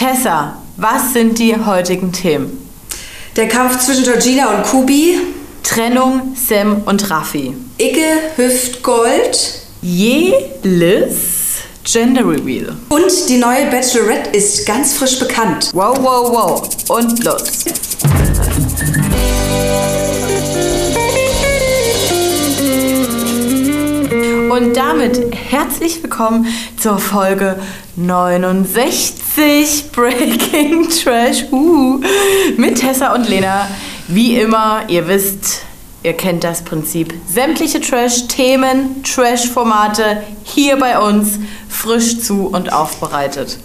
Tessa, was sind die heutigen Themen? Der Kampf zwischen Georgina und Kubi. Trennung, Sam und Raffi. Icke Hüftgold. Jelis Gender Reveal. Und die neue Bachelorette ist ganz frisch bekannt. Wow, wow, wow. Und los. Und damit herzlich willkommen zur Folge 69 Breaking Trash uh, mit Tessa und Lena. Wie immer, ihr wisst, ihr kennt das Prinzip. Sämtliche Trash-Themen, Trash-Formate hier bei uns frisch zu und aufbereitet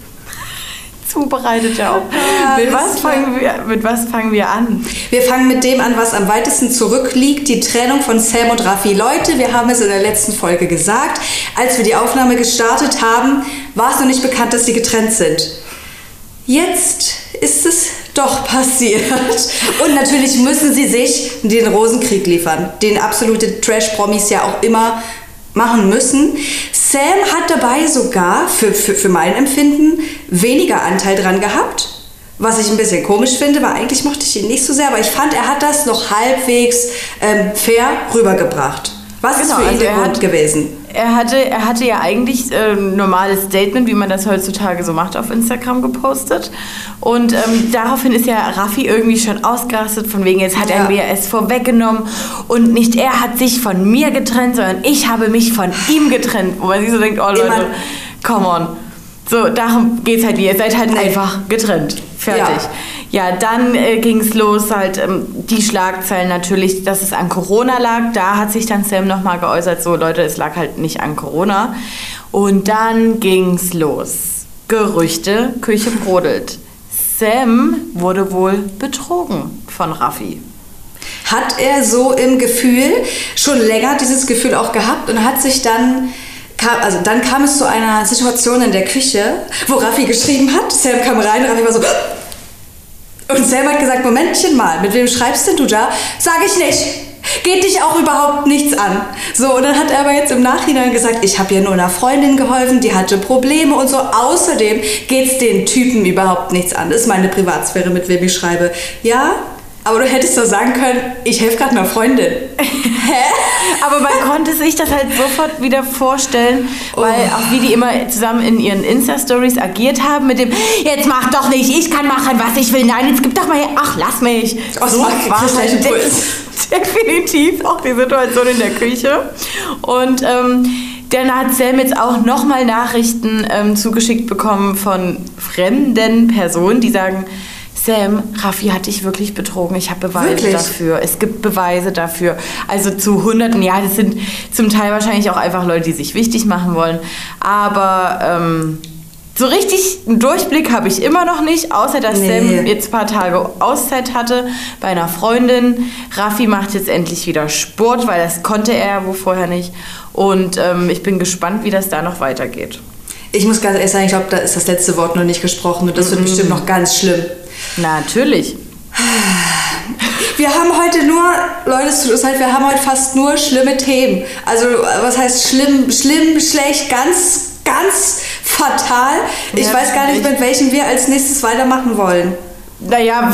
zubereitet ja auch. Ja, mit, was fangen wir, mit was fangen wir an? Wir fangen mit dem an, was am weitesten zurückliegt, die Trennung von Sam und Raffi. Leute, wir haben es in der letzten Folge gesagt, als wir die Aufnahme gestartet haben, war es noch nicht bekannt, dass sie getrennt sind. Jetzt ist es doch passiert. Und natürlich müssen sie sich den Rosenkrieg liefern, den absolute Trash-Promis ja auch immer machen müssen. Sam hat dabei sogar, für, für, für mein Empfinden, weniger Anteil dran gehabt. Was ich ein bisschen komisch finde, weil eigentlich mochte ich ihn nicht so sehr, aber ich fand, er hat das noch halbwegs ähm, fair rübergebracht. Was genau, ist für ihn also der Grund gewesen? er hatte, er hatte ja eigentlich äh, ein normales Statement, wie man das heutzutage so macht, auf Instagram gepostet. Und ähm, daraufhin ist ja Raffi irgendwie schon ausgerastet, von wegen, jetzt hat ja. er mir es vorweggenommen. Und nicht er hat sich von mir getrennt, sondern ich habe mich von ihm getrennt. Wo man sich so denkt, oh Leute, Immer. come on. So, darum geht es halt, ihr seid halt nee. einfach getrennt. Fertig. Ja. Ja, dann äh, ging es los, halt ähm, die Schlagzeilen natürlich, dass es an Corona lag. Da hat sich dann Sam nochmal geäußert, so Leute, es lag halt nicht an Corona. Und dann ging es los. Gerüchte, Küche brodelt. Sam wurde wohl betrogen von Raffi. Hat er so im Gefühl schon länger dieses Gefühl auch gehabt und hat sich dann Kam, also dann kam es zu einer Situation in der Küche, wo Raffi geschrieben hat. Sam kam rein, Raffi war so, und Sam hat gesagt, Momentchen mal, mit wem schreibst denn du da? Sag ich nicht. Geht dich auch überhaupt nichts an. So, und dann hat er aber jetzt im Nachhinein gesagt, ich habe ja nur einer Freundin geholfen, die hatte Probleme und so. Außerdem geht es den Typen überhaupt nichts an. Das ist meine Privatsphäre, mit wem ich schreibe. Ja, aber du hättest doch sagen können, ich helfe gerade einer Freundin. Hä? Aber man konnte sich das halt sofort wieder vorstellen, weil oh. auch wie die immer zusammen in ihren Insta-Stories agiert haben mit dem, jetzt mach doch nicht, ich kann machen, was ich will. Nein, jetzt gib doch mal her. Ach, lass mich. Oh, so war halt de definitiv auch die Situation in der Küche. Und ähm, dann hat Sam jetzt auch nochmal Nachrichten ähm, zugeschickt bekommen von fremden Personen, die sagen, Sam, Raffi hat dich wirklich betrogen. Ich habe Beweise wirklich? dafür. Es gibt Beweise dafür. Also zu Hunderten, ja, das sind zum Teil wahrscheinlich auch einfach Leute, die sich wichtig machen wollen. Aber ähm, so richtig einen Durchblick habe ich immer noch nicht, außer dass nee. Sam jetzt ein paar Tage Auszeit hatte bei einer Freundin. Raffi macht jetzt endlich wieder Sport, weil das konnte er ja wohl vorher nicht. Und ähm, ich bin gespannt, wie das da noch weitergeht. Ich muss ganz ehrlich sagen, ich glaube, da ist das letzte Wort noch nicht gesprochen und das wird mm -mm. bestimmt noch ganz schlimm. Natürlich. Wir haben heute nur, Leute, es tut uns leid, wir haben heute fast nur schlimme Themen. Also, was heißt schlimm, schlimm, schlecht, ganz, ganz fatal. Ich ja, weiß gar nicht, mit welchem wir als nächstes weitermachen wollen. Naja,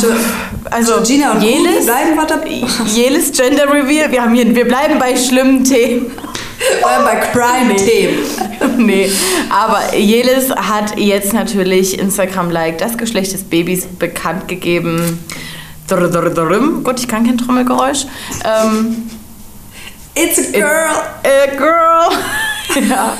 also Gina und Jelis, bleiben wir dabei. Jelis Gender Reveal, wir, haben hier, wir bleiben bei schlimmen Themen. Oder bei Crime-Themen. nee, aber Jelis hat jetzt natürlich Instagram-like das Geschlecht des Babys bekannt gegeben. Gut, ich kann kein Trommelgeräusch. Ähm, It's a girl. It's a girl. ja.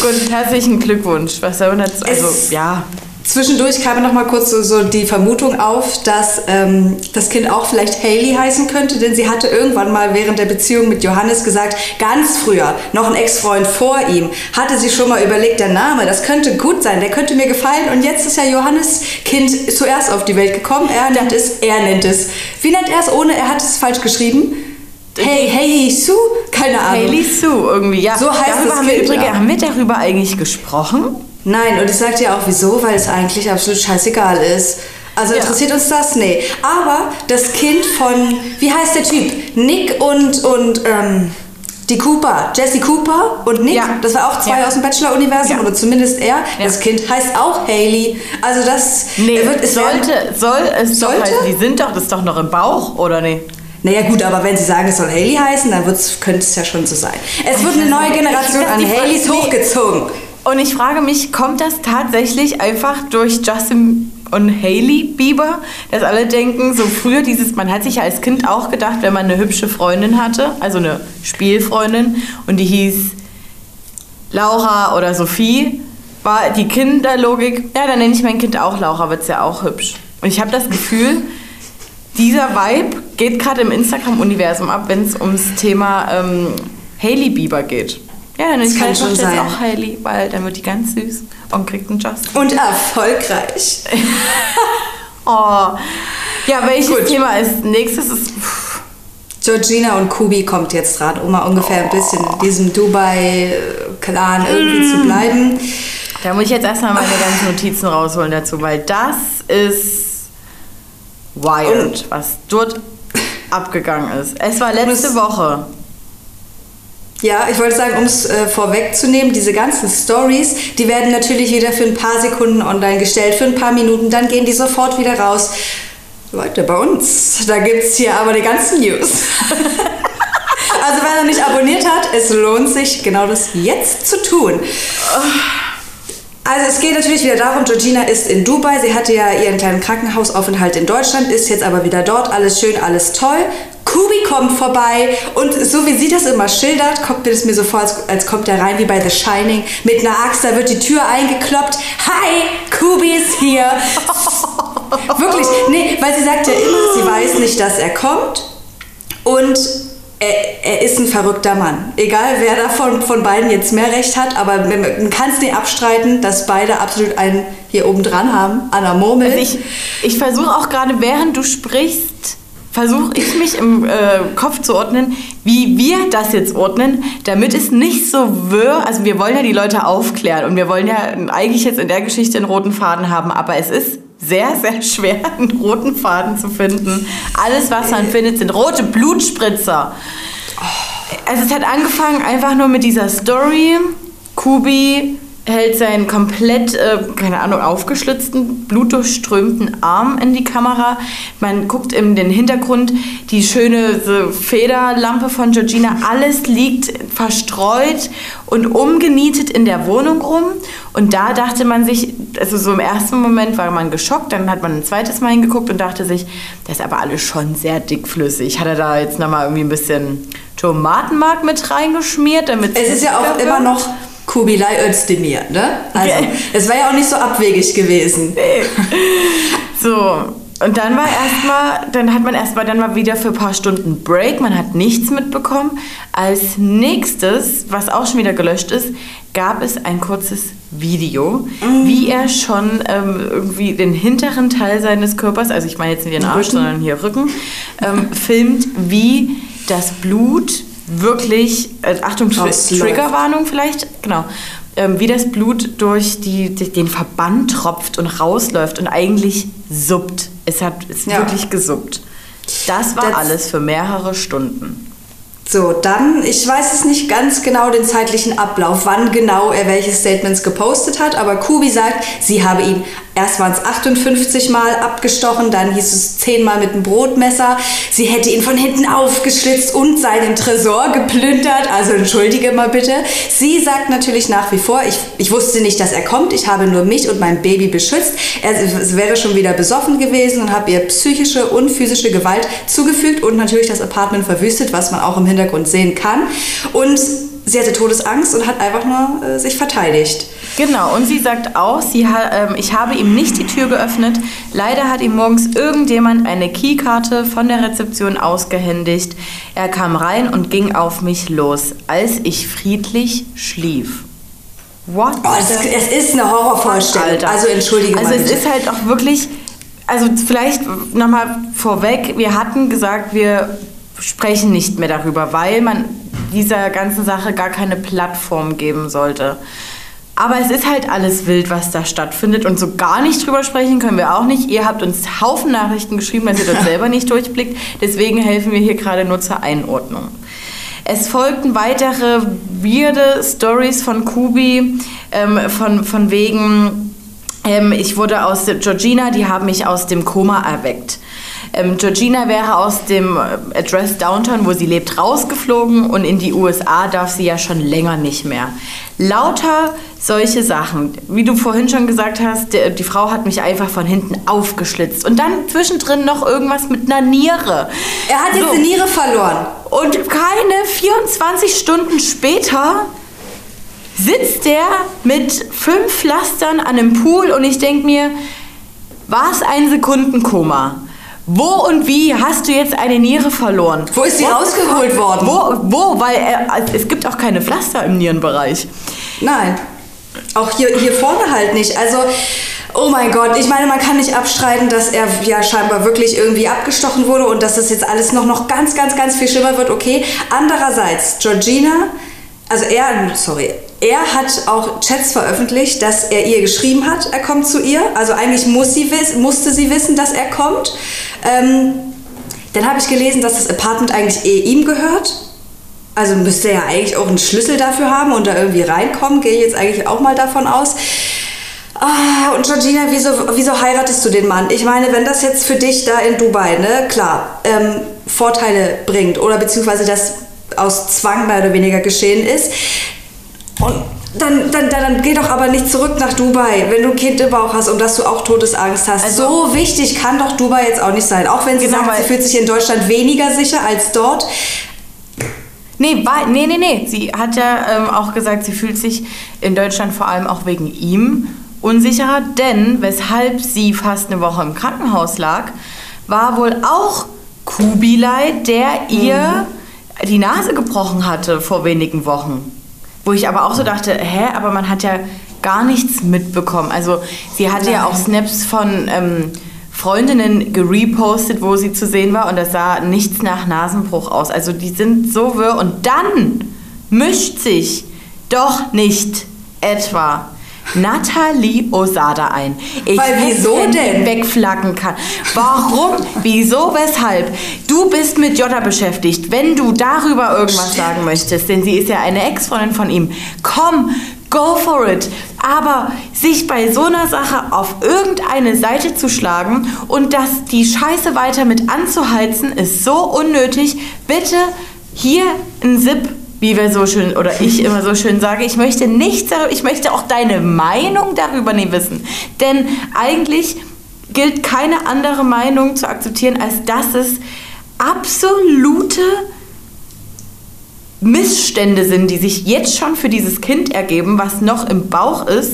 Gut, herzlichen Glückwunsch. Was soll man dazu? Also, ja. Zwischendurch kam noch mal kurz so, so die Vermutung auf, dass ähm, das Kind auch vielleicht Haley heißen könnte, denn sie hatte irgendwann mal während der Beziehung mit Johannes gesagt, ganz früher, noch ein Ex-Freund vor ihm, hatte sie schon mal überlegt, der Name, das könnte gut sein, der könnte mir gefallen und jetzt ist ja Johannes Kind zuerst auf die Welt gekommen, er nennt es, er nennt es. Wie nennt er es ohne, er hat es falsch geschrieben? Hey, hey, Sue? Keine Ahnung. Haley Sue irgendwie, ja. So heißt darüber es haben wir übrigens, haben wir darüber eigentlich gesprochen? Nein, und ich sage dir auch wieso, weil es eigentlich absolut scheißegal ist. Also ja. interessiert uns das? Nee. Aber das Kind von, wie heißt der Typ? Nick und, und, ähm, Die Cooper, Jesse Cooper und Nick, Ja. das war auch zwei Ja. aus dem Bachelor-Universum oder zumindest er. Das Kind heißt auch Haley. Also das Nee, wird, es werden- sollte, soll es Sollte? doch heißen, die sind doch, das ist doch noch im Bauch, oder nee? Naja gut, aber wenn sie sagen, es soll Haley heißen, dann könnte es ja schon so sein. Es wird eine neue Generation an Haleys hochgezogen. Und ich frage mich, kommt das tatsächlich einfach durch Justin und Hailey Bieber, dass alle denken, so früher dieses, man hat sich ja als Kind auch gedacht, wenn man eine hübsche Freundin hatte, also eine Spielfreundin, und die hieß Laura oder Sophie, war die Kinderlogik, ja, dann nenne ich mein Kind auch Laura, wird's ja auch hübsch. Und ich habe das Gefühl, dieser Vibe geht gerade im Instagram-Universum ab, wenn es ums Thema ähm, Hailey Bieber geht. Ja, dann ist meine Tochter jetzt auch Hailey, weil dann wird die ganz süß und kriegt einen Justin. Und erfolgreich. Oh. Ja, welches Gut. Thema ist nächstes? Ist, pff, Georgina und Kubi kommt jetzt dran, um mal ungefähr ein bisschen in diesem Dubai-Clan irgendwie Mm. zu bleiben. da muss ich jetzt erstmal meine ganzen Notizen rausholen dazu, weil das ist wild, was dort abgegangen ist. Es war letzte Woche. Ja, ich wollte sagen, um es äh, vorwegzunehmen, diese ganzen Stories, die werden natürlich wieder für ein paar Sekunden online gestellt, für ein paar Minuten, dann gehen die sofort wieder raus. Leute, bei uns, da gibt es hier aber die ganzen News. also wer noch nicht abonniert hat, es lohnt sich, genau das jetzt zu tun. Also es geht natürlich wieder darum, Georgina ist in Dubai, sie hatte ja ihren kleinen Krankenhausaufenthalt in Deutschland, ist jetzt aber wieder dort, alles schön, alles toll. Kubi kommt vorbei und so wie sie das immer schildert, kommt das mir so vor, als, als kommt er rein wie bei The Shining mit einer Axt, da wird die Tür eingekloppt. Hi, Kubi ist hier. Wirklich, nee, weil sie sagt ja immer, sie weiß nicht, dass er kommt und er, er ist ein verrückter Mann. Egal, wer davon von beiden jetzt mehr Recht hat, aber man kann es nicht abstreiten, dass beide absolut einen hier oben dran haben, an der Murmel. Also ich, ich versuche auch gerade, während du sprichst, versuche ich mich im äh, Kopf zu ordnen, wie wir das jetzt ordnen, damit es nicht so wirr, also wir wollen ja die Leute aufklären und wir wollen ja eigentlich jetzt in der Geschichte einen roten Faden haben, aber es ist sehr, sehr schwer, einen roten Faden zu finden. Alles, was man findet, sind rote Blutspritzer. Also es hat angefangen einfach nur mit dieser Story. Kubi hält seinen komplett, äh, keine Ahnung, aufgeschlitzten, blutdurchströmten Arm in die Kamera. Man guckt in den Hintergrund die schöne so Federlampe von Georgina. Alles liegt verstreut und umgenietet in der Wohnung rum. Und da dachte man sich, also so im ersten Moment war man geschockt, dann hat man ein zweites Mal hingeguckt und dachte sich, das ist aber alles schon sehr dickflüssig. Hat er da jetzt nochmal irgendwie ein bisschen Tomatenmark mit reingeschmiert, damit es ist ja auch dicker immer wird? noch Kubilai Özdemir, ne? Also, Okay. es wäre ja auch nicht so abwegig gewesen. So, und dann war erstmal, dann hat man erstmal, dann war wieder für ein paar Stunden Break, man hat nichts mitbekommen. Als nächstes, was auch schon wieder gelöscht ist, gab es ein kurzes Video, wie er schon ähm, irgendwie den hinteren Teil seines Körpers, also ich meine jetzt nicht den Arsch, Rücken. sondern hier Rücken, ähm, filmt, wie das Blut wirklich, äh, Achtung, Rausläuft. Triggerwarnung vielleicht, genau, ähm, wie das Blut durch die, die, den Verband tropft und rausläuft und eigentlich suppt. Es hat es Ja. wirklich gesuppt. Das war Das- alles für mehrere Stunden. So, dann, ich weiß es nicht ganz genau den zeitlichen Ablauf, wann genau er welche Statements gepostet hat, aber Kubi sagt, sie habe ihn, erst waren es 58 Mal abgestochen, dann hieß es 10 Mal mit einem Brotmesser, sie hätte ihn von hinten aufgeschlitzt und seinen Tresor geplündert, also entschuldige mal bitte. Sie sagt natürlich nach wie vor, ich, ich wusste nicht, dass er kommt, ich habe nur mich und mein Baby beschützt, er wäre schon wieder besoffen gewesen und habe ihr psychische und physische Gewalt zugefügt und natürlich das Apartment verwüstet, was man auch im Hintergrund sehen kann. Und sie hatte Todesangst und hat einfach nur äh, sich verteidigt. Genau, und sie sagt auch, sie ha ähm, ich habe ihm nicht die Tür geöffnet. Leider hat ihm morgens irgendjemand eine Keykarte von der Rezeption ausgehändigt. Er kam rein und ging auf mich los, als ich friedlich schlief. What? Oh, es, es ist eine Horrorvorstellung. Alter. Also entschuldige Also mal es ist halt auch wirklich, also vielleicht nochmal vorweg, wir hatten gesagt, wir sprechen nicht mehr darüber, weil man dieser ganzen Sache gar keine Plattform geben sollte. Aber es ist halt alles wild, was da stattfindet und so gar nicht drüber sprechen können wir auch nicht. Ihr habt uns Haufen Nachrichten geschrieben, dass ihr das selber nicht durchblickt. Deswegen helfen wir hier gerade nur zur Einordnung. Es folgten weitere weirde Stories von Kubi, ähm, von, von wegen, ähm, ich wurde aus Georgina, die haben mich aus dem Koma erweckt. Ähm, Georgina wäre aus dem äh, Address Downtown, wo sie lebt, rausgeflogen und in die USA darf sie ja schon länger nicht mehr. Lauter solche Sachen. Wie du vorhin schon gesagt hast, die, die Frau hat mich einfach von hinten aufgeschlitzt. Und dann zwischendrin noch irgendwas mit einer Niere. Er hat jetzt So. eine Niere verloren. Und keine 24 Stunden später sitzt der mit fünf Pflastern an einem Pool und ich denke mir, war es ein Sekundenkoma? Wo und wie hast du jetzt eine Niere verloren? Wo ist sie rausgeholt worden? Wo? Wo? Weil er, es gibt auch keine Pflaster im Nierenbereich. Nein. Auch hier, hier vorne halt nicht. Also, oh mein Gott, ich meine, man kann nicht abstreiten, dass er ja scheinbar wirklich irgendwie abgestochen wurde und dass das jetzt alles noch, noch ganz, ganz, ganz viel schlimmer wird, okay. Andererseits, Georgina, also er, sorry, er hat auch Chats veröffentlicht, dass er ihr geschrieben hat, er kommt zu ihr. Also eigentlich muss sie musste sie wissen, dass er kommt. Ähm, dann habe ich gelesen, dass das Apartment eigentlich eh ihm gehört. Also müsste er ja eigentlich auch einen Schlüssel dafür haben und da irgendwie reinkommen, gehe ich jetzt eigentlich auch mal davon aus. Ah, und Georgina, wieso, wieso heiratest du den Mann? Ich meine, wenn das jetzt für dich da in Dubai, ne, klar, ähm, Vorteile bringt oder beziehungsweise das aus Zwang mehr oder weniger geschehen ist, und dann, dann, dann, dann geh doch aber nicht zurück nach Dubai, wenn du ein Kind im Bauch hast und dass du auch Todesangst hast. Also- so wichtig kann doch Dubai jetzt auch nicht sein. Auch wenn sie Genau, sagt, sie fühlt sich in Deutschland weniger sicher als dort. Nee, nee, nee, nee. Sie hat ja ähm, auch gesagt, sie fühlt sich in Deutschland vor allem auch wegen ihm unsicherer, denn weshalb sie fast eine Woche im Krankenhaus lag, war wohl auch Kubilai, der ihr die Nase gebrochen hatte vor wenigen Wochen. Wo ich aber auch so dachte, hä, aber man hat ja gar nichts mitbekommen. Also sie hatte ja Nein. auch Snaps von ähm, Freundinnen gerepostet, wo sie zu sehen war und das sah nichts nach Nasenbruch aus. Also die sind so wirr und dann mischt sich doch nicht etwa Nathalie Osada ein. Ich Weil wieso denn? wegflacken kann. Warum? Wieso? Weshalb? Du bist mit Jota beschäftigt. Wenn du darüber irgendwas sagen möchtest, denn sie ist ja eine Ex-Freundin von ihm, komm, go for it. Aber sich bei so einer Sache auf irgendeine Seite zu schlagen und das die Scheiße weiter mit anzuheizen, ist so unnötig. Bitte hier ein Zip wie wir so schön oder ich immer so schön sage, ich möchte nichts, darüber- ich möchte auch deine Meinung darüber nie wissen. Denn eigentlich gilt keine andere Meinung zu akzeptieren, als dass es absolute Missstände sind, die sich jetzt schon für dieses Kind ergeben, was noch im Bauch ist.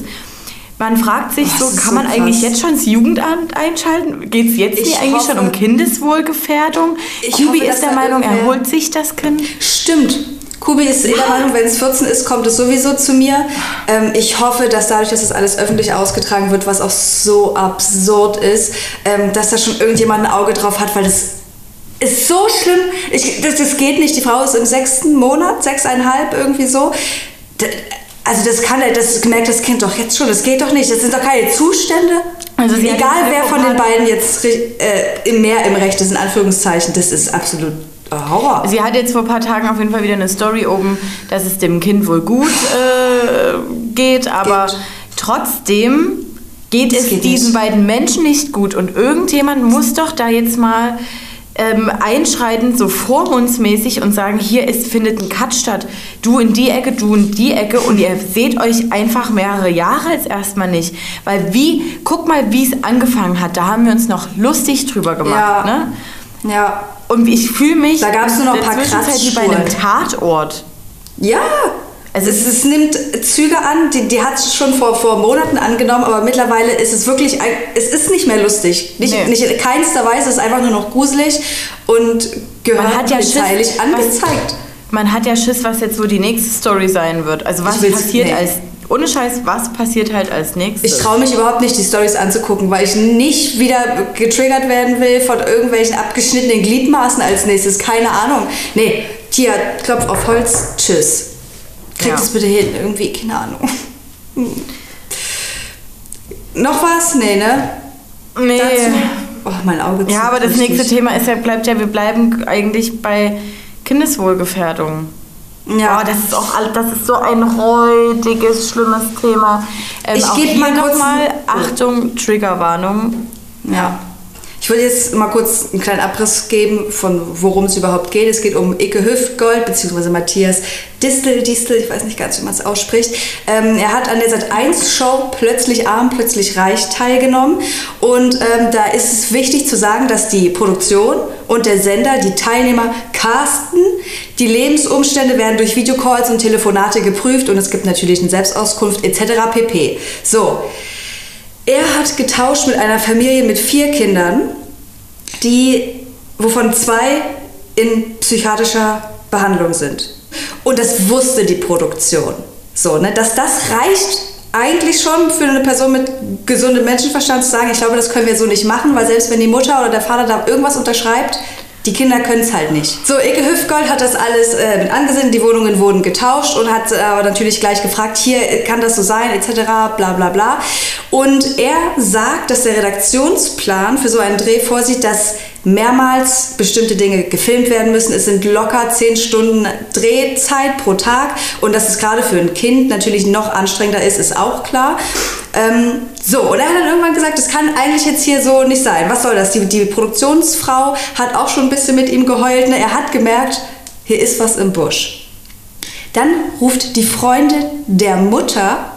Man fragt sich Oh, so, kann so man eigentlich krass. jetzt schon das Jugendamt einschalten? Geht es jetzt Ich nicht eigentlich schon hoffe- um Kindeswohlgefährdung? Ich Kubi hoffe, ist der Meinung, er irgendwer- holt sich das Kind. Stimmt. Kubi ist der Meinung, wenn es 14 ist, kommt es sowieso zu mir. Ähm, ich hoffe, dass dadurch, dass das alles öffentlich ausgetragen wird, was auch so absurd ist, ähm, dass da schon irgendjemand ein Auge drauf hat, weil das ist so schlimm. Ich, das, das geht nicht. Die Frau ist im sechsten Monat, sechseinhalb, irgendwie so. D- Also das kann er, das merkt das Kind doch jetzt schon. Das geht doch nicht. Das sind doch keine Zustände. Also Egal wer von den beiden jetzt äh, mehr im Recht ist, in Anführungszeichen, das ist absolut Horror. Sie hat jetzt vor ein paar Tagen auf jeden Fall wieder eine Story oben, dass es dem Kind wohl gut äh, geht, aber Geht. trotzdem geht Das es geht diesen nicht. beiden Menschen nicht gut und irgendjemand muss doch da jetzt mal ähm, einschreiten, so vormundsmäßig und sagen, hier ist, findet ein Cut statt. Du in die Ecke, du in die Ecke und ihr seht euch einfach mehrere Jahre jetzt erstmal nicht. Weil wie, guck mal, wie es angefangen hat. Da haben wir uns noch lustig drüber gemacht. Ja. Ne? Ja. Und ich fühle mich Da gab's nur noch ein paar wie bei einem Kratzspuren. Tatort. Ja. Also es, es nimmt Züge an, die, die hat es schon vor, vor Monaten angenommen, aber mittlerweile ist es wirklich, es ist nicht mehr lustig. Nicht, Nee. nicht in keinster Weise, es ist einfach nur noch gruselig und gehört Man hat ja Schiss, polizeilich was- angezeigt. Man hat ja Schiss, was jetzt so die nächste Story sein wird. Also was passiert nee. als, ohne Scheiß, was passiert halt als nächstes? Ich traue mich überhaupt nicht, die Stories anzugucken, weil ich nicht wieder getriggert werden will von irgendwelchen abgeschnittenen Gliedmaßen als nächstes. Keine Ahnung. Nee, Tia, klopf auf Holz, tschüss. Krieg Ja. das bitte hin, irgendwie, keine Ahnung. Hm. Noch was? Nee, ne? nee. Dazu? Oh, mein Auge Ja, aber das richtig. nächste Thema ist ja, bleibt ja, wir bleiben eigentlich bei Kindeswohlgefährdung. Ja. Das ist auch das ist so ein heutiges, schlimmes Thema. Ähm, ich gebe mal kurz mal Achtung, Triggerwarnung. Ja. Ich würde jetzt mal kurz einen kleinen Abriss geben, von worum es überhaupt geht. Es geht um Icke Hüftgold, beziehungsweise Matthias Distel, Distel, ich weiß nicht ganz, wie man es ausspricht. Ähm, er hat an der Sat1-Show Plötzlich Arm, Plötzlich Reich teilgenommen. Und ähm, da ist es wichtig zu sagen, dass die Produktion und der Sender die Teilnehmer casten. Die Lebensumstände werden durch Videocalls und Telefonate geprüft und es gibt natürlich eine Selbstauskunft etc. pp. So. Er hat getauscht mit einer Familie mit vier Kindern, die, wovon zwei in psychiatrischer Behandlung sind. Und das wusste die Produktion. So, ne, dass das reicht eigentlich schon für eine Person mit gesundem Menschenverstand zu sagen, ich glaube, das können wir so nicht machen, weil selbst wenn die Mutter oder der Vater da irgendwas unterschreibt, die Kinder können es halt nicht. So, Ike Hüftgold hat das alles äh, mit angesehen, die Wohnungen wurden getauscht und hat äh, aber natürlich gleich gefragt, hier kann das so sein, etc., bla bla bla. Und er sagt, dass der Redaktionsplan für so einen Dreh vorsieht, dass mehrmals bestimmte Dinge gefilmt werden müssen. Es sind locker zehn Stunden Drehzeit pro Tag und dass es gerade für ein Kind natürlich noch anstrengender ist, ist auch klar. Ähm, so, und er hat dann irgendwann gesagt, das kann eigentlich jetzt hier so nicht sein. Was soll das? Die, die Produktionsfrau hat auch schon ein bisschen mit ihm geheult. Ne? Er hat gemerkt, hier ist was im Busch. Dann ruft die Freundin der Mutter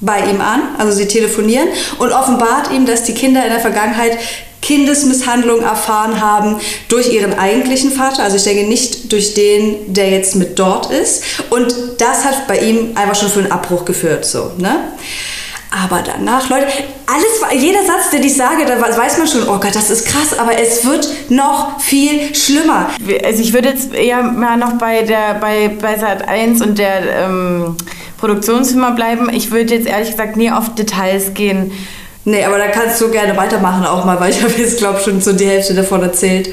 bei ihm an, also sie telefonieren und offenbart ihm, dass die Kinder in der Vergangenheit Kindesmisshandlung erfahren haben durch ihren eigentlichen Vater, also ich denke nicht durch den, der jetzt mit dort ist. Und das hat bei ihm einfach schon für einen Abbruch geführt, so, ne? Aber danach, Leute, alles, jeder Satz, den ich sage, da weiß man schon, oh Gott, das ist krass, aber es wird noch viel schlimmer. Also ich würde jetzt eher mal noch bei der, bei, bei Sat 1 und der ähm, Produktionsfirma bleiben. Ich würde jetzt ehrlich gesagt nie auf Details gehen. Nee, aber da kannst du gerne weitermachen auch mal, weil ich habe jetzt, glaube ich, schon so die Hälfte davon erzählt.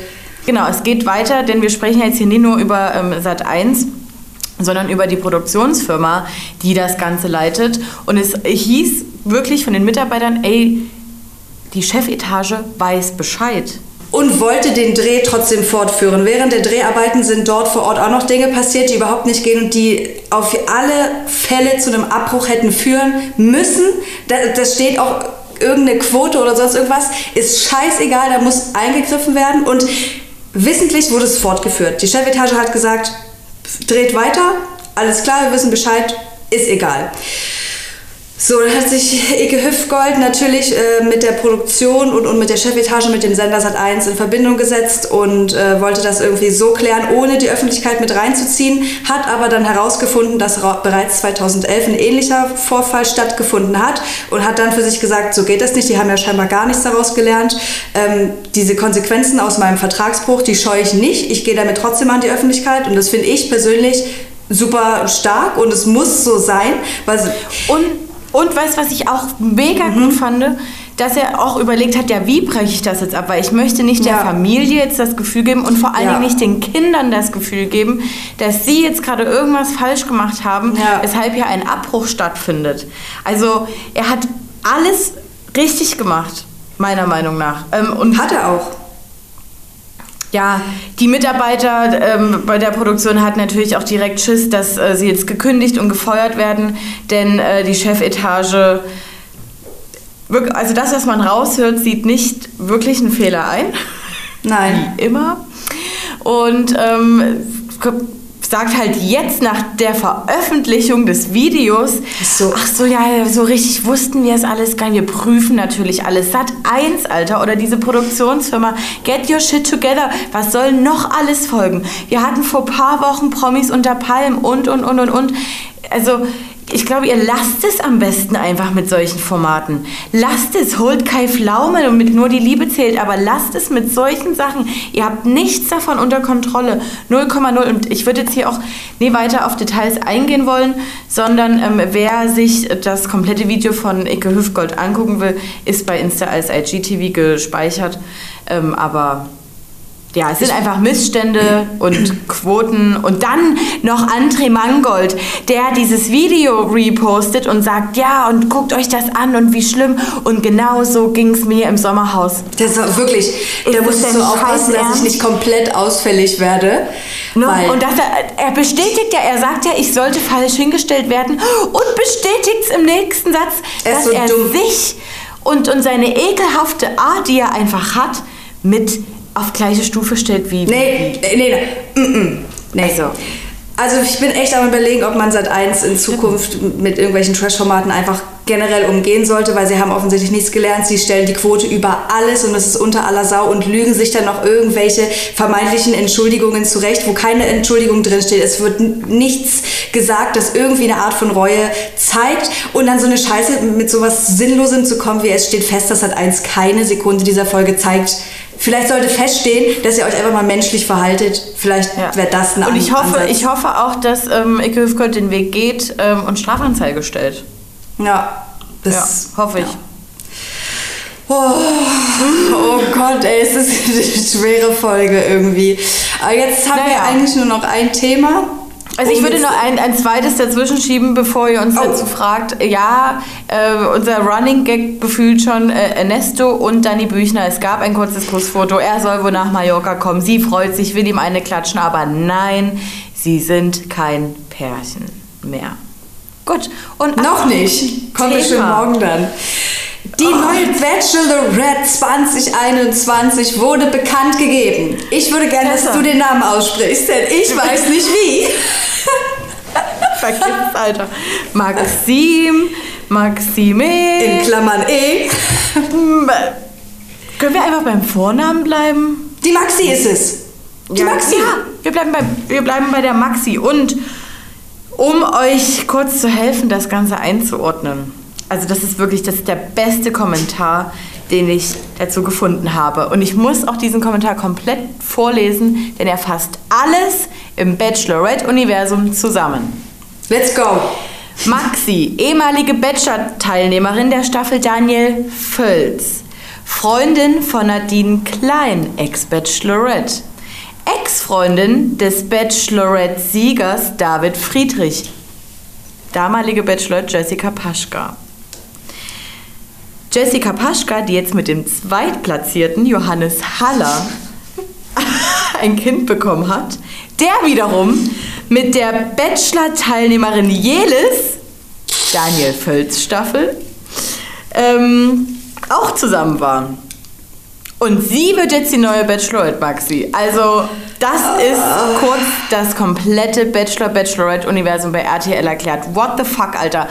Genau, es geht weiter, denn wir sprechen jetzt hier nicht nur über ähm, Sat 1 sondern über die Produktionsfirma, die das Ganze leitet. Und es hieß wirklich von den Mitarbeitern, ey, die Chefetage weiß Bescheid. Und wollte den Dreh trotzdem fortführen. Während der Dreharbeiten sind dort vor Ort auch noch Dinge passiert, die überhaupt nicht gehen und die auf alle Fälle zu einem Abbruch hätten führen müssen. Das steht auch irgendeine Quote oder sonst irgendwas. Ist scheißegal, da muss eingegriffen werden. Und wissentlich wurde es fortgeführt. Die Chefetage hat gesagt, dreht weiter, alles klar, wir wissen Bescheid, ist egal. So, dann hat sich Ike Hüftgold natürlich äh, mit der Produktion und, und mit der Chefetage, mit dem Sender Sat1 in Verbindung gesetzt und äh, wollte das irgendwie so klären, ohne die Öffentlichkeit mit reinzuziehen, hat aber dann herausgefunden, dass bereits 2011 ein ähnlicher Vorfall stattgefunden hat und hat dann für sich gesagt, so geht das nicht, die haben ja scheinbar gar nichts daraus gelernt. Ähm, diese Konsequenzen aus meinem Vertragsbruch, die scheue ich nicht, ich gehe damit trotzdem an die Öffentlichkeit und das finde ich persönlich super stark und es muss so sein. Weil und und weißt was ich auch mega mhm. gut fand? Dass er auch überlegt hat, ja, wie breche ich das jetzt ab? Weil ich möchte nicht der ja. Familie jetzt das Gefühl geben und vor allen ja. Dingen nicht den Kindern das Gefühl geben, dass sie jetzt gerade irgendwas falsch gemacht haben, ja. weshalb ja ein Abbruch stattfindet. Also er hat alles richtig gemacht, meiner Meinung nach. Ähm, und hat er auch ja, die Mitarbeiter ähm, bei der Produktion hatten natürlich auch direkt Schiss, dass äh, sie jetzt gekündigt und gefeuert werden, denn äh, die Chefetage, also das, was man raushört, sieht nicht wirklich einen Fehler ein. Nein. Wie immer. Und ähm, sagt halt jetzt nach der Veröffentlichung des Videos, so. ach so, ja, so richtig wussten wir es alles gar nicht. Wir prüfen natürlich alles. Sat 1, Alter, oder diese Produktionsfirma, get your shit together. Was soll noch alles folgen? Wir hatten vor paar Wochen Promis unter Palm und, und, und, und, und. Also, ich glaube, ihr lasst es am besten einfach mit solchen Formaten. Lasst es, holt Kai Pflaume und mit nur die Liebe zählt, aber lasst es mit solchen Sachen. Ihr habt nichts davon unter Kontrolle. 0,0. Und ich würde jetzt hier auch nie weiter auf Details eingehen wollen, sondern ähm, wer sich das komplette Video von Icke Hüftgold angucken will, ist bei Insta als IGTV gespeichert. Ähm, aber ja, es sind einfach Missstände und Quoten. Und dann noch André Mangold, der dieses Video repostet und sagt, ja, und guckt euch das an und wie schlimm. Und genau so ging es mir im Sommerhaus. Das ist wirklich, da muss ich so aufpassen, dass ich nicht komplett ausfällig werde. Ne? Und dass er, er bestätigt ja, er sagt ja, ich sollte falsch hingestellt werden und bestätigt es im nächsten Satz, er dass so er dumm. sich und, und seine ekelhafte Art, die er einfach hat, mit auf gleiche Stufe stellt wie. Nee, nee, nee. nee. Mm, mm. nee. Also. Also ich bin echt am überlegen, ob man seit 1 in Zukunft mit irgendwelchen Trash-Formaten einfach generell umgehen sollte, weil sie haben offensichtlich nichts gelernt. Sie stellen die Quote über alles und es ist unter aller Sau und lügen sich dann noch irgendwelche vermeintlichen Entschuldigungen zurecht, wo keine Entschuldigung drinsteht. Es wird nichts gesagt, das irgendwie eine Art von Reue zeigt und dann so eine Scheiße mit sowas Sinnlosem zu kommen, wie es steht fest, dass seit 1 keine Sekunde dieser Folge zeigt, Vielleicht sollte feststehen, dass ihr euch einfach mal menschlich verhaltet. Vielleicht ja. wäre das ein Und ich hoffe, Ansatz. ich hoffe auch, dass ähm, Icke Hüfgold den Weg geht ähm, und Strafanzeige stellt. Ja, das ja, hoffe ich. Ja. Oh, oh, Gott, ey, es ist eine schwere Folge irgendwie. Aber jetzt haben naja. wir eigentlich nur noch ein Thema. Also ich würde noch ein, ein zweites dazwischen schieben, bevor ihr uns oh. dazu fragt. Ja, äh, unser Running Gag befühlt schon äh, Ernesto und Danny Büchner. Es gab ein kurzes Kussfoto. Er soll wohl nach Mallorca kommen. Sie freut sich, will ihm eine klatschen, aber nein, sie sind kein Pärchen mehr. Gut. Und noch nicht. Kommt bestimmt morgen dann. Die oh. neue Bachelorette 2021 wurde bekannt gegeben. Ich würde gerne, dass du den Namen aussprichst, denn ich weiß nicht wie. Vergiss, Alter. Maxim, Maxime. In Klammern E. Können wir einfach beim Vornamen bleiben? Die Maxi ist es. Die ja, Maxi. Ja, wir bleiben, bei, wir bleiben bei der Maxi. Und um euch kurz zu helfen, das Ganze einzuordnen. Also das ist wirklich das ist der beste Kommentar, den ich dazu gefunden habe. Und ich muss auch diesen Kommentar komplett vorlesen, denn er fasst alles im Bachelorette-Universum zusammen. Let's go! Maxi, ehemalige Bachelor-Teilnehmerin der Staffel Daniel Völz. Freundin von Nadine Klein, Ex-Bachelorette. Ex-Freundin des Bachelorette-Siegers David Friedrich. Damalige Bachelorette Jessica Paschka. Jessica Paschka, die jetzt mit dem Zweitplatzierten Johannes Haller ein Kind bekommen hat, der wiederum mit der Bachelor-Teilnehmerin Jelis, Daniel Völz Staffel, ähm, auch zusammen war. Und sie wird jetzt die neue Bachelorette Maxi. Also, das ist kurz das komplette Bachelor-Bachelorette-Universum bei RTL erklärt. What the fuck, Alter?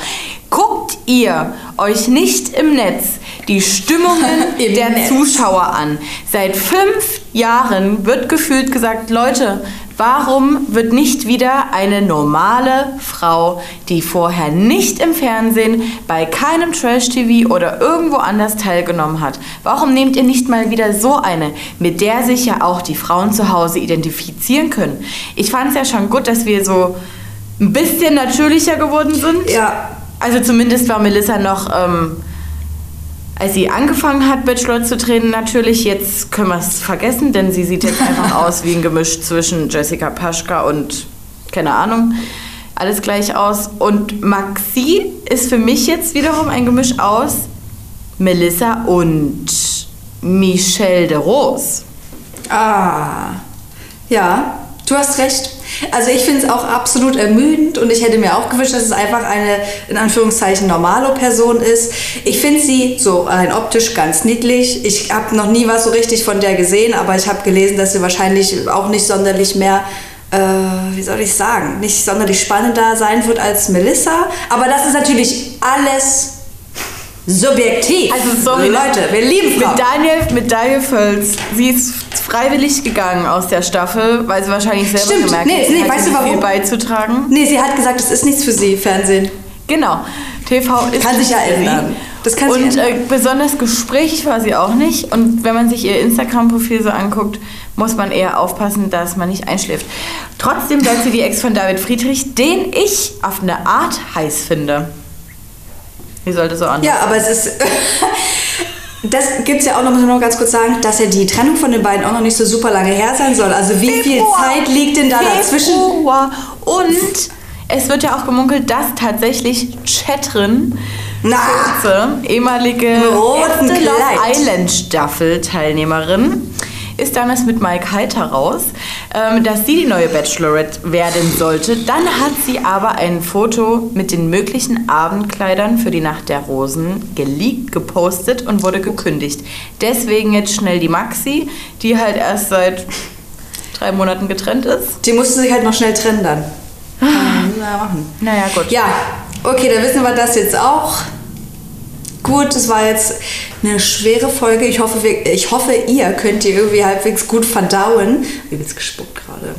Guckt ihr euch nicht im Netz die Stimmungen der Netz. Zuschauer an. Seit fünf Jahren wird gefühlt gesagt, Leute, Warum wird nicht wieder eine normale Frau, die vorher nicht im Fernsehen, bei keinem Trash-TV oder irgendwo anders teilgenommen hat, warum nehmt ihr nicht mal wieder so eine, mit der sich ja auch die Frauen zu Hause identifizieren können? Ich fand es ja schon gut, dass wir so ein bisschen natürlicher geworden sind. Ja. Also zumindest war Melissa noch... Ähm, als sie angefangen hat, Bachelor zu drehen, natürlich, jetzt können wir es vergessen, denn sie sieht jetzt einfach aus wie ein Gemisch zwischen Jessica Paschka und, keine Ahnung, alles gleich aus. Und Maxi ist für mich jetzt wiederum ein Gemisch aus Melissa und Michelle de Rose. Ah, ja, du hast recht. Also ich finde es auch absolut ermüdend und ich hätte mir auch gewünscht, dass es einfach eine in Anführungszeichen normale Person ist. Ich finde sie so rein optisch ganz niedlich. Ich habe noch nie was so richtig von der gesehen, aber ich habe gelesen, dass sie wahrscheinlich auch nicht sonderlich mehr äh, wie soll ich sagen, nicht sonderlich spannender sein wird als Melissa. Aber das ist natürlich alles subjektiv. Also sorry, Leute, wir lieben Frauen. Mit Daniel, mit Daniel Völz, sie ist freiwillig gegangen aus der Staffel, weil sie wahrscheinlich selber Stimmt. gemerkt nee, hat, nee, weißt du warum? viel beizutragen. Nee, sie hat gesagt, das ist nichts für sie, Fernsehen. Genau. TV ist Kann sich ja ändern. Das kann und äh, besonders gesprächig war sie auch nicht. Und wenn man sich ihr Instagram-Profil so anguckt, muss man eher aufpassen, dass man nicht einschläft. Trotzdem bleibt sie die Ex von David Friedrich, den ich auf eine Art heiß finde. Wie sollte so an? Ja, aber es ist. das gibt es ja auch noch, muss man noch ganz kurz sagen, dass ja die Trennung von den beiden auch noch nicht so super lange her sein soll. Also wie viel Zeit liegt denn da dazwischen? Februar. Und es wird ja auch gemunkelt, dass tatsächlich Chatrin Na. Schulze, ehemalige roten Love. Island Staffel Teilnehmerin, ist damals mit Mike Heiter raus, ähm, dass sie die neue Bachelorette werden sollte. Dann hat sie aber ein Foto mit den möglichen Abendkleidern für die Nacht der Rosen geleakt, gepostet und wurde gekündigt. Deswegen jetzt schnell die Maxi, die halt erst seit drei Monaten getrennt ist. Die mussten sich halt noch schnell trennen dann. Kann man machen. Naja, gut. Ja, okay, dann wissen wir das jetzt auch. Gut, es war jetzt eine schwere Folge. Ich hoffe, wir, ich hoffe ihr könnt die irgendwie halbwegs gut verdauen. Wie wird's gespuckt gerade?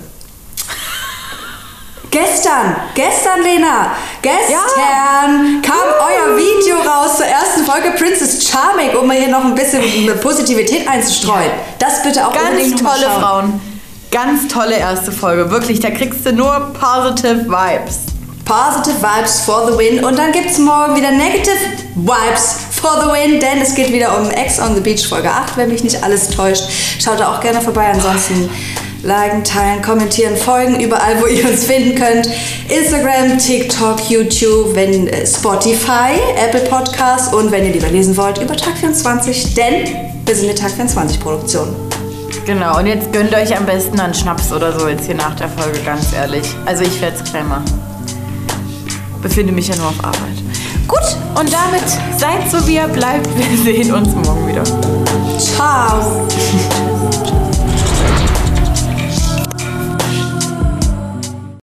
Gestern, gestern, Lena, gestern kam euer Video raus zur ersten Folge Princess Charming, um hier noch ein bisschen Positivität einzustreuen. Das bitte auch Ganz unbedingt tolle. Frauen. Ganz tolle erste Folge. Wirklich, da kriegst du nur positive Vibes. Positive Vibes for the win. Und dann gibt es morgen wieder Negative Vibes for the win, denn es geht wieder um Ex on the Beach Folge 8, wenn mich nicht alles täuscht. Schaut da auch gerne vorbei. Ansonsten liken, teilen, kommentieren, folgen, überall, wo ihr uns finden könnt. Instagram, TikTok, YouTube, wenn äh, Spotify, Apple Podcasts und wenn ihr lieber lesen wollt, über Tag 24, denn wir sind eine Tag 24 Produktion. Genau, und jetzt gönnt euch am besten einen Schnaps oder so jetzt hier nach der Folge, ganz ehrlich. Also ich werde es gleich mal. Befinde mich ja nur auf Arbeit. Gut, und damit seid so wie ihr bleibt. Wir sehen uns morgen wieder. Ciao!